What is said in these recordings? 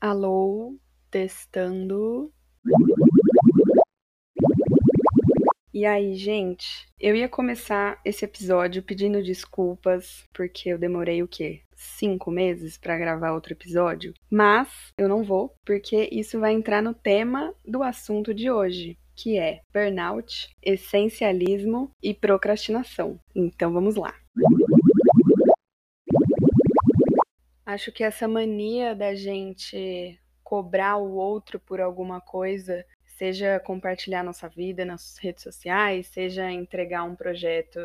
Alô, testando. E aí, gente? Eu ia começar esse episódio pedindo desculpas, porque eu demorei o quê? Cinco meses para gravar outro episódio? Mas eu não vou, porque isso vai entrar no tema do assunto de hoje, que é burnout, essencialismo e procrastinação. Então vamos lá. Acho que essa mania da gente cobrar o outro por alguma coisa, seja compartilhar nossa vida nas redes sociais, seja entregar um projeto,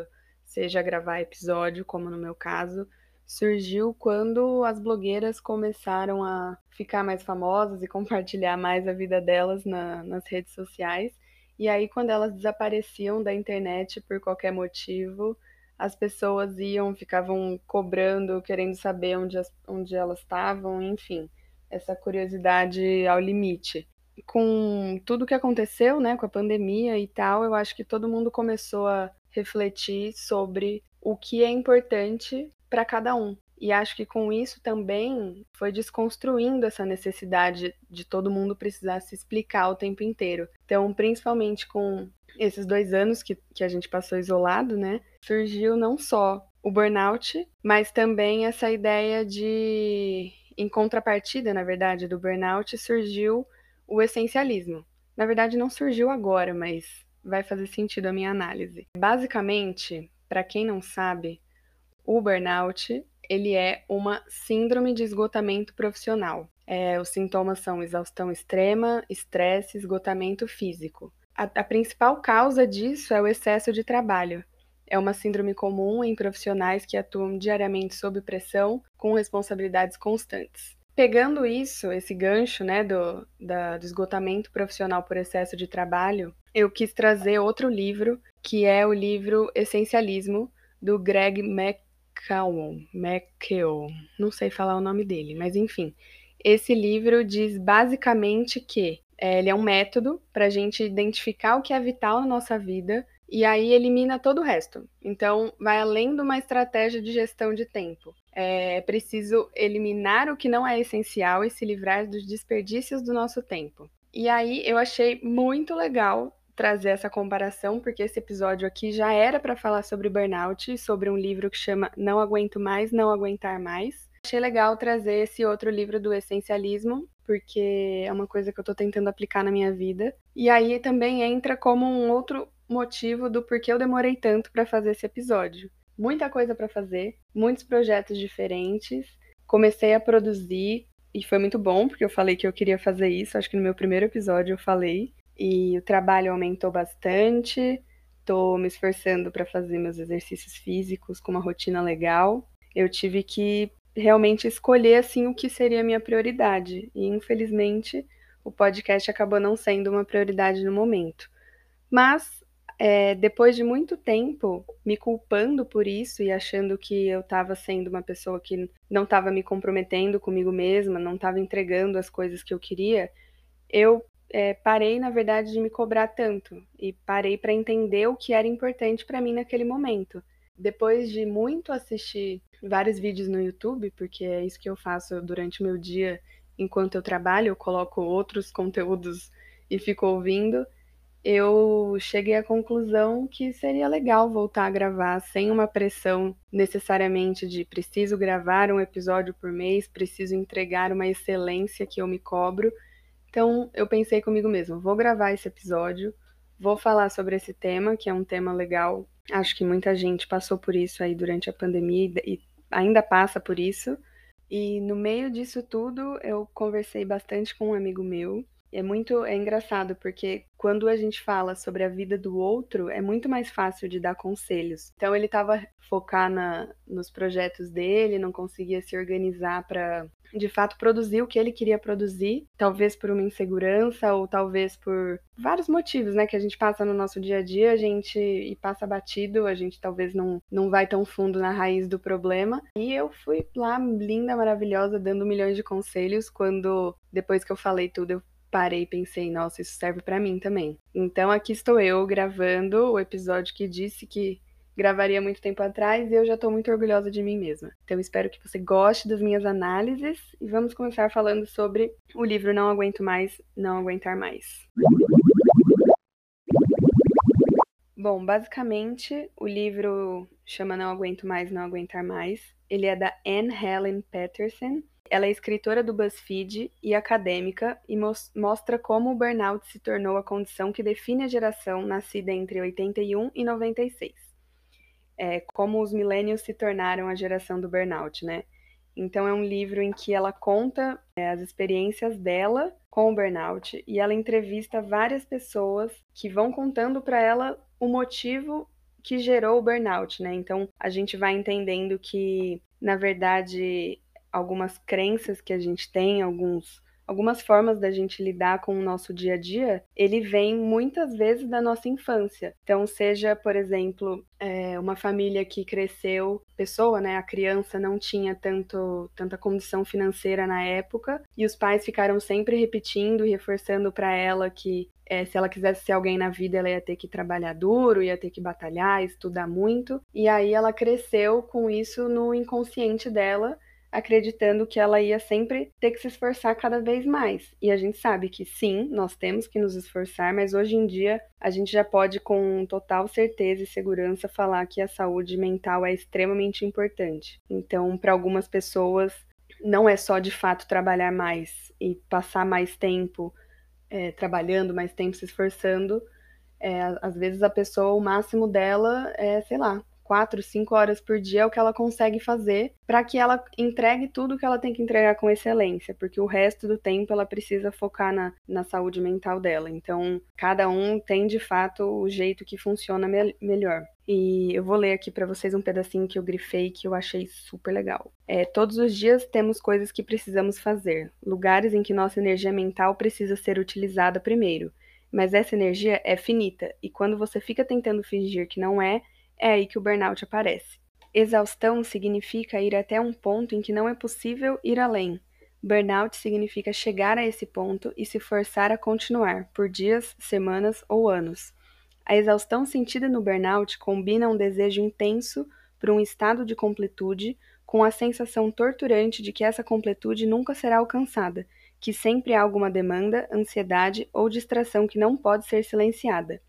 seja gravar episódio, como no meu caso, surgiu quando as blogueiras começaram a ficar mais famosas e compartilhar mais a vida delas na, nas redes sociais. E aí, quando elas desapareciam da internet por qualquer motivo, as pessoas iam, ficavam cobrando, querendo saber onde, as, onde elas estavam, enfim, essa curiosidade ao limite. Com tudo que aconteceu, né, com a pandemia e tal, eu acho que todo mundo começou a refletir sobre o que é importante para cada um. E acho que com isso também foi desconstruindo essa necessidade de todo mundo precisar se explicar o tempo inteiro. Então, principalmente com esses dois anos que, que a gente passou isolado, né? Surgiu não só o burnout, mas também essa ideia de. Em contrapartida, na verdade, do burnout, surgiu o essencialismo. Na verdade, não surgiu agora, mas vai fazer sentido a minha análise. Basicamente, para quem não sabe, o burnout ele é uma síndrome de esgotamento profissional. É, os sintomas são exaustão extrema, estresse, esgotamento físico. A, a principal causa disso é o excesso de trabalho. É uma síndrome comum em profissionais que atuam diariamente sob pressão, com responsabilidades constantes. Pegando isso, esse gancho né, do, da, do esgotamento profissional por excesso de trabalho, eu quis trazer outro livro, que é o livro Essencialismo, do Greg Mac McCown, McKeown, não sei falar o nome dele, mas enfim. Esse livro diz basicamente que é, ele é um método para a gente identificar o que é vital na nossa vida e aí elimina todo o resto. Então, vai além de uma estratégia de gestão de tempo. É preciso eliminar o que não é essencial e se livrar dos desperdícios do nosso tempo. E aí eu achei muito legal trazer essa comparação, porque esse episódio aqui já era para falar sobre burnout, sobre um livro que chama Não Aguento Mais, Não Aguentar Mais. Achei legal trazer esse outro livro do essencialismo, porque é uma coisa que eu estou tentando aplicar na minha vida. E aí também entra como um outro motivo do porquê eu demorei tanto para fazer esse episódio. Muita coisa para fazer, muitos projetos diferentes. Comecei a produzir e foi muito bom, porque eu falei que eu queria fazer isso. Acho que no meu primeiro episódio eu falei e o trabalho aumentou bastante. Estou me esforçando para fazer meus exercícios físicos com uma rotina legal. Eu tive que realmente escolher assim o que seria a minha prioridade e infelizmente o podcast acabou não sendo uma prioridade no momento. Mas é, depois de muito tempo me culpando por isso e achando que eu estava sendo uma pessoa que não estava me comprometendo comigo mesma, não estava entregando as coisas que eu queria, eu é, parei, na verdade, de me cobrar tanto e parei para entender o que era importante para mim naquele momento. Depois de muito assistir vários vídeos no YouTube, porque é isso que eu faço durante o meu dia enquanto eu trabalho, eu coloco outros conteúdos e fico ouvindo, eu cheguei à conclusão que seria legal voltar a gravar sem uma pressão necessariamente de preciso gravar um episódio por mês, preciso entregar uma excelência que eu me cobro, então eu pensei comigo mesmo, vou gravar esse episódio, vou falar sobre esse tema, que é um tema legal. Acho que muita gente passou por isso aí durante a pandemia e ainda passa por isso. E no meio disso tudo, eu conversei bastante com um amigo meu. É muito é engraçado porque quando a gente fala sobre a vida do outro, é muito mais fácil de dar conselhos. Então ele estava focar na, nos projetos dele, não conseguia se organizar para de fato produzir o que ele queria produzir, talvez por uma insegurança ou talvez por vários motivos, né, que a gente passa no nosso dia a dia, a gente e passa batido, a gente talvez não não vai tão fundo na raiz do problema. E eu fui lá linda, maravilhosa, dando milhões de conselhos quando depois que eu falei tudo, eu parei e pensei, nossa, isso serve para mim também. Então aqui estou eu gravando o episódio que disse que gravaria muito tempo atrás e eu já estou muito orgulhosa de mim mesma. Então espero que você goste das minhas análises e vamos começar falando sobre o livro Não Aguento Mais, Não Aguentar Mais. Bom, basicamente o livro chama Não Aguento Mais, Não Aguentar Mais. Ele é da Anne Helen Patterson ela é escritora do BuzzFeed e acadêmica e mostra como o burnout se tornou a condição que define a geração nascida entre 81 e 96. É, como os millennials se tornaram a geração do burnout, né? Então é um livro em que ela conta é, as experiências dela com o burnout e ela entrevista várias pessoas que vão contando para ela o motivo que gerou o burnout, né? Então a gente vai entendendo que, na verdade, algumas crenças que a gente tem, alguns algumas formas da gente lidar com o nosso dia a dia, ele vem muitas vezes da nossa infância. Então, seja, por exemplo, é, uma família que cresceu, pessoa, né, a criança não tinha tanto, tanta condição financeira na época, e os pais ficaram sempre repetindo e reforçando para ela que é, se ela quisesse ser alguém na vida, ela ia ter que trabalhar duro, ia ter que batalhar, estudar muito. E aí ela cresceu com isso no inconsciente dela acreditando que ela ia sempre ter que se esforçar cada vez mais. E a gente sabe que sim, nós temos que nos esforçar, mas hoje em dia a gente já pode com total certeza e segurança falar que a saúde mental é extremamente importante. Então, para algumas pessoas, não é só de fato trabalhar mais e passar mais tempo é, trabalhando, mais tempo se esforçando. É, às vezes a pessoa, o máximo dela é, sei lá, quatro, cinco horas por dia é o que ela consegue fazer para que ela entregue tudo que ela tem que entregar com excelência, porque o resto do tempo ela precisa focar na, na saúde mental dela. Então, cada um tem de fato o jeito que funciona me melhor. E eu vou ler aqui para vocês um pedacinho que eu grifei que eu achei super legal. É, todos os dias temos coisas que precisamos fazer, lugares em que nossa energia mental precisa ser utilizada primeiro. Mas essa energia é finita, e quando você fica tentando fingir que não é, é aí que o burnout aparece. Exaustão significa ir até um ponto em que não é possível ir além. Burnout significa chegar a esse ponto e se forçar a continuar, por dias, semanas ou anos. A exaustão sentida no burnout combina um desejo intenso por um estado de completude com a sensação torturante de que essa completude nunca será alcançada, que sempre há alguma demanda, ansiedade ou distração que não pode ser silenciada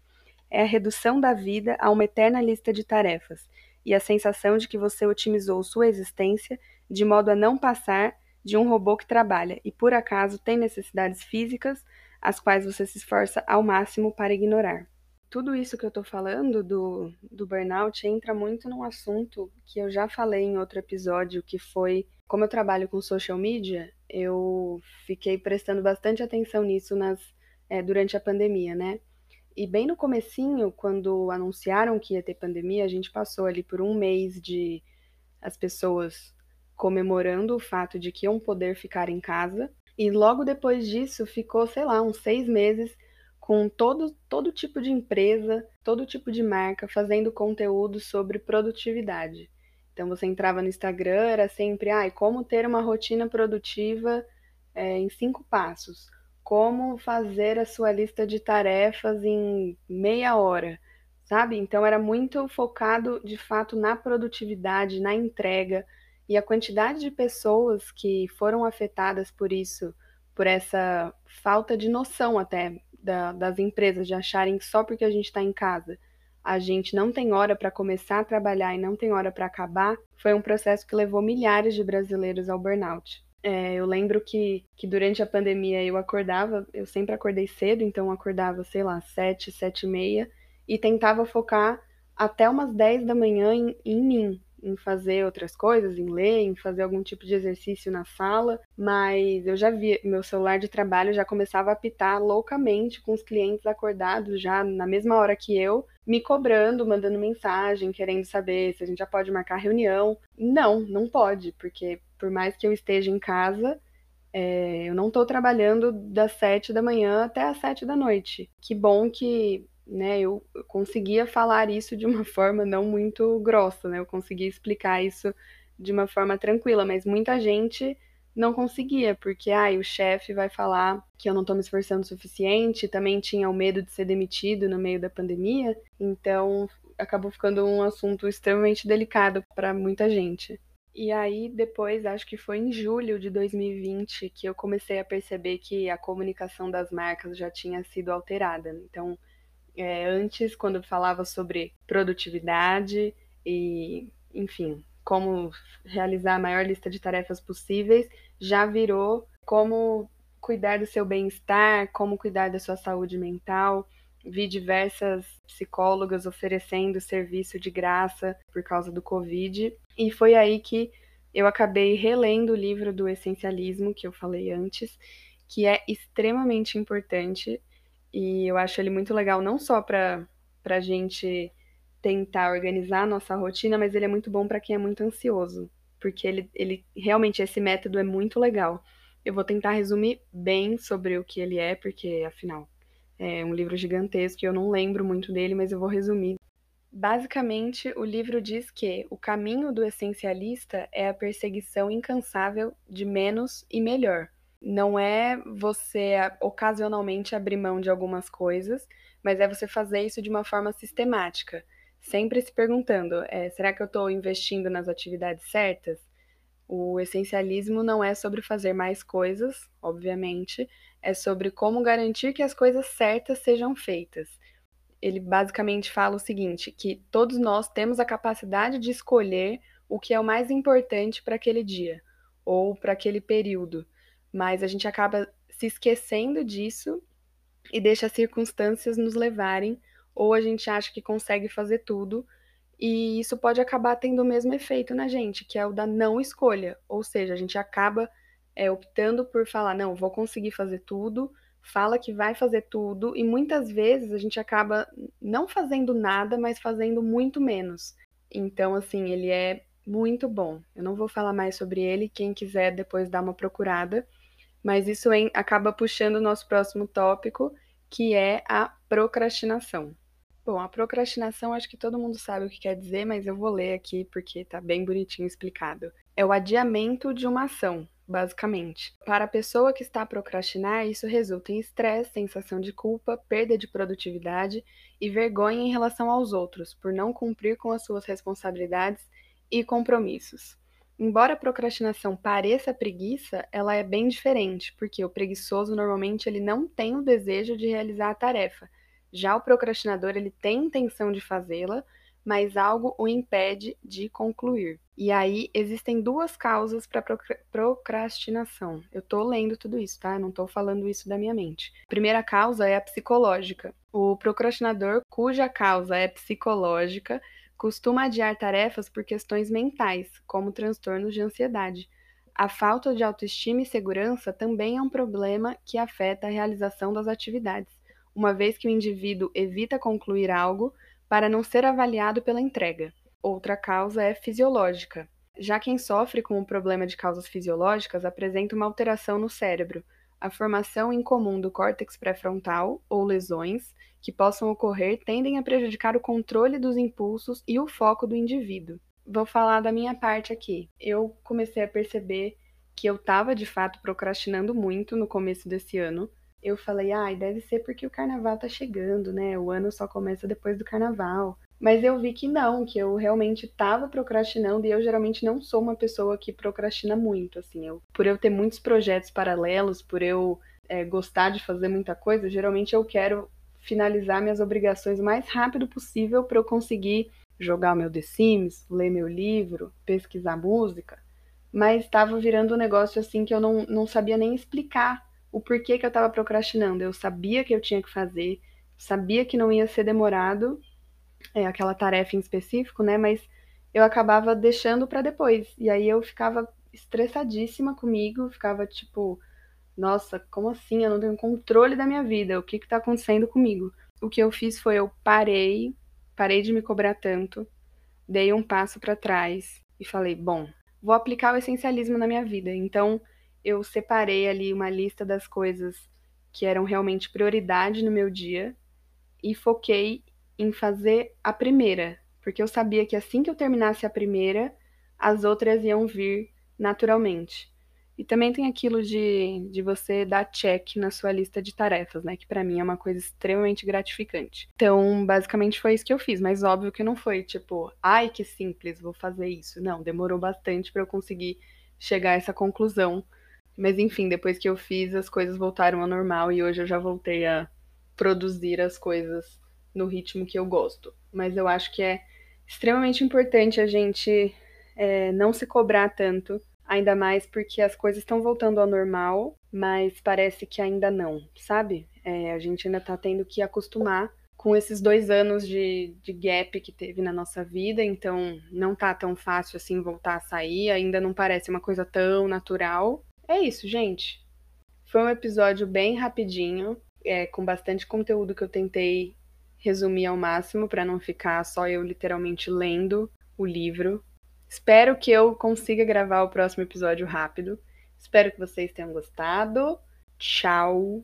é a redução da vida a uma eterna lista de tarefas e a sensação de que você otimizou sua existência de modo a não passar de um robô que trabalha e por acaso tem necessidades físicas as quais você se esforça ao máximo para ignorar. Tudo isso que eu estou falando do, do burnout entra muito num assunto que eu já falei em outro episódio, que foi como eu trabalho com social media, eu fiquei prestando bastante atenção nisso nas, é, durante a pandemia, né? E bem no comecinho, quando anunciaram que ia ter pandemia, a gente passou ali por um mês de as pessoas comemorando o fato de que iam poder ficar em casa. E logo depois disso ficou, sei lá, uns seis meses com todo, todo tipo de empresa, todo tipo de marca fazendo conteúdo sobre produtividade. Então você entrava no Instagram, era sempre, ai, ah, como ter uma rotina produtiva é, em cinco passos como fazer a sua lista de tarefas em meia hora, sabe? Então era muito focado de fato na produtividade, na entrega e a quantidade de pessoas que foram afetadas por isso, por essa falta de noção até da, das empresas de acharem que só porque a gente está em casa a gente não tem hora para começar a trabalhar e não tem hora para acabar, foi um processo que levou milhares de brasileiros ao burnout. É, eu lembro que, que durante a pandemia eu acordava, eu sempre acordei cedo, então acordava, sei lá, sete, sete e meia, e tentava focar até umas dez da manhã em, em mim, em fazer outras coisas, em ler, em fazer algum tipo de exercício na sala, mas eu já vi, meu celular de trabalho já começava a apitar loucamente com os clientes acordados já na mesma hora que eu, me cobrando, mandando mensagem, querendo saber se a gente já pode marcar reunião. Não, não pode, porque por mais que eu esteja em casa, é, eu não estou trabalhando das sete da manhã até as sete da noite. Que bom que né, eu conseguia falar isso de uma forma não muito grossa, né? Eu conseguia explicar isso de uma forma tranquila, mas muita gente não conseguia, porque ai, o chefe vai falar que eu não estou me esforçando o suficiente, também tinha o medo de ser demitido no meio da pandemia, então acabou ficando um assunto extremamente delicado para muita gente. E aí, depois, acho que foi em julho de 2020 que eu comecei a perceber que a comunicação das marcas já tinha sido alterada. Então, é, antes, quando falava sobre produtividade e, enfim, como realizar a maior lista de tarefas possíveis, já virou como cuidar do seu bem-estar, como cuidar da sua saúde mental. Vi diversas psicólogas oferecendo serviço de graça por causa do Covid, e foi aí que eu acabei relendo o livro do essencialismo que eu falei antes, que é extremamente importante e eu acho ele muito legal não só para a gente tentar organizar a nossa rotina, mas ele é muito bom para quem é muito ansioso, porque ele, ele realmente esse método é muito legal. Eu vou tentar resumir bem sobre o que ele é, porque afinal é um livro gigantesco e eu não lembro muito dele, mas eu vou resumir. Basicamente, o livro diz que o caminho do essencialista é a perseguição incansável de menos e melhor. Não é você ocasionalmente abrir mão de algumas coisas, mas é você fazer isso de uma forma sistemática, sempre se perguntando: é, será que eu estou investindo nas atividades certas? O essencialismo não é sobre fazer mais coisas, obviamente, é sobre como garantir que as coisas certas sejam feitas. Ele basicamente fala o seguinte: que todos nós temos a capacidade de escolher o que é o mais importante para aquele dia ou para aquele período, mas a gente acaba se esquecendo disso e deixa as circunstâncias nos levarem, ou a gente acha que consegue fazer tudo e isso pode acabar tendo o mesmo efeito na gente, que é o da não escolha. Ou seja, a gente acaba é, optando por falar, não, vou conseguir fazer tudo, fala que vai fazer tudo, e muitas vezes a gente acaba não fazendo nada, mas fazendo muito menos. Então, assim, ele é muito bom. Eu não vou falar mais sobre ele, quem quiser depois dar uma procurada, mas isso acaba puxando o nosso próximo tópico, que é a procrastinação. Bom, a procrastinação acho que todo mundo sabe o que quer dizer, mas eu vou ler aqui porque tá bem bonitinho explicado. É o adiamento de uma ação, basicamente. Para a pessoa que está a procrastinar, isso resulta em estresse, sensação de culpa, perda de produtividade e vergonha em relação aos outros por não cumprir com as suas responsabilidades e compromissos. Embora a procrastinação pareça preguiça, ela é bem diferente, porque o preguiçoso normalmente ele não tem o desejo de realizar a tarefa já o procrastinador, ele tem intenção de fazê-la, mas algo o impede de concluir. E aí existem duas causas para procrastinação. Eu tô lendo tudo isso, tá? Eu não tô falando isso da minha mente. A primeira causa é a psicológica. O procrastinador, cuja causa é psicológica, costuma adiar tarefas por questões mentais, como transtornos de ansiedade. A falta de autoestima e segurança também é um problema que afeta a realização das atividades uma vez que o indivíduo evita concluir algo para não ser avaliado pela entrega. Outra causa é fisiológica. Já quem sofre com o problema de causas fisiológicas apresenta uma alteração no cérebro, a formação incomum do córtex pré-frontal ou lesões que possam ocorrer tendem a prejudicar o controle dos impulsos e o foco do indivíduo. Vou falar da minha parte aqui. Eu comecei a perceber que eu estava de fato procrastinando muito no começo desse ano eu falei, ai, ah, deve ser porque o carnaval tá chegando, né? O ano só começa depois do carnaval. Mas eu vi que não, que eu realmente tava procrastinando e eu geralmente não sou uma pessoa que procrastina muito, assim. Eu, por eu ter muitos projetos paralelos, por eu é, gostar de fazer muita coisa, geralmente eu quero finalizar minhas obrigações o mais rápido possível para eu conseguir jogar meu The Sims, ler meu livro, pesquisar música. Mas estava virando um negócio assim que eu não, não sabia nem explicar o porquê que eu estava procrastinando. Eu sabia que eu tinha que fazer, sabia que não ia ser demorado, é, aquela tarefa em específico, né? Mas eu acabava deixando para depois. E aí eu ficava estressadíssima comigo, ficava tipo, nossa, como assim? Eu não tenho controle da minha vida, o que que tá acontecendo comigo? O que eu fiz foi eu parei, parei de me cobrar tanto, dei um passo para trás e falei, bom, vou aplicar o essencialismo na minha vida. Então, eu separei ali uma lista das coisas que eram realmente prioridade no meu dia e foquei em fazer a primeira, porque eu sabia que assim que eu terminasse a primeira, as outras iam vir naturalmente. E também tem aquilo de, de você dar check na sua lista de tarefas, né? Que para mim é uma coisa extremamente gratificante. Então, basicamente foi isso que eu fiz, mas óbvio que não foi tipo, ai que simples, vou fazer isso. Não, demorou bastante para eu conseguir chegar a essa conclusão. Mas enfim, depois que eu fiz, as coisas voltaram ao normal e hoje eu já voltei a produzir as coisas no ritmo que eu gosto. Mas eu acho que é extremamente importante a gente é, não se cobrar tanto ainda mais porque as coisas estão voltando ao normal, mas parece que ainda não, sabe? É, a gente ainda tá tendo que acostumar com esses dois anos de, de gap que teve na nossa vida, então não tá tão fácil assim voltar a sair, ainda não parece uma coisa tão natural. É isso, gente. Foi um episódio bem rapidinho, é, com bastante conteúdo que eu tentei resumir ao máximo para não ficar só eu literalmente lendo o livro. Espero que eu consiga gravar o próximo episódio rápido. Espero que vocês tenham gostado. Tchau!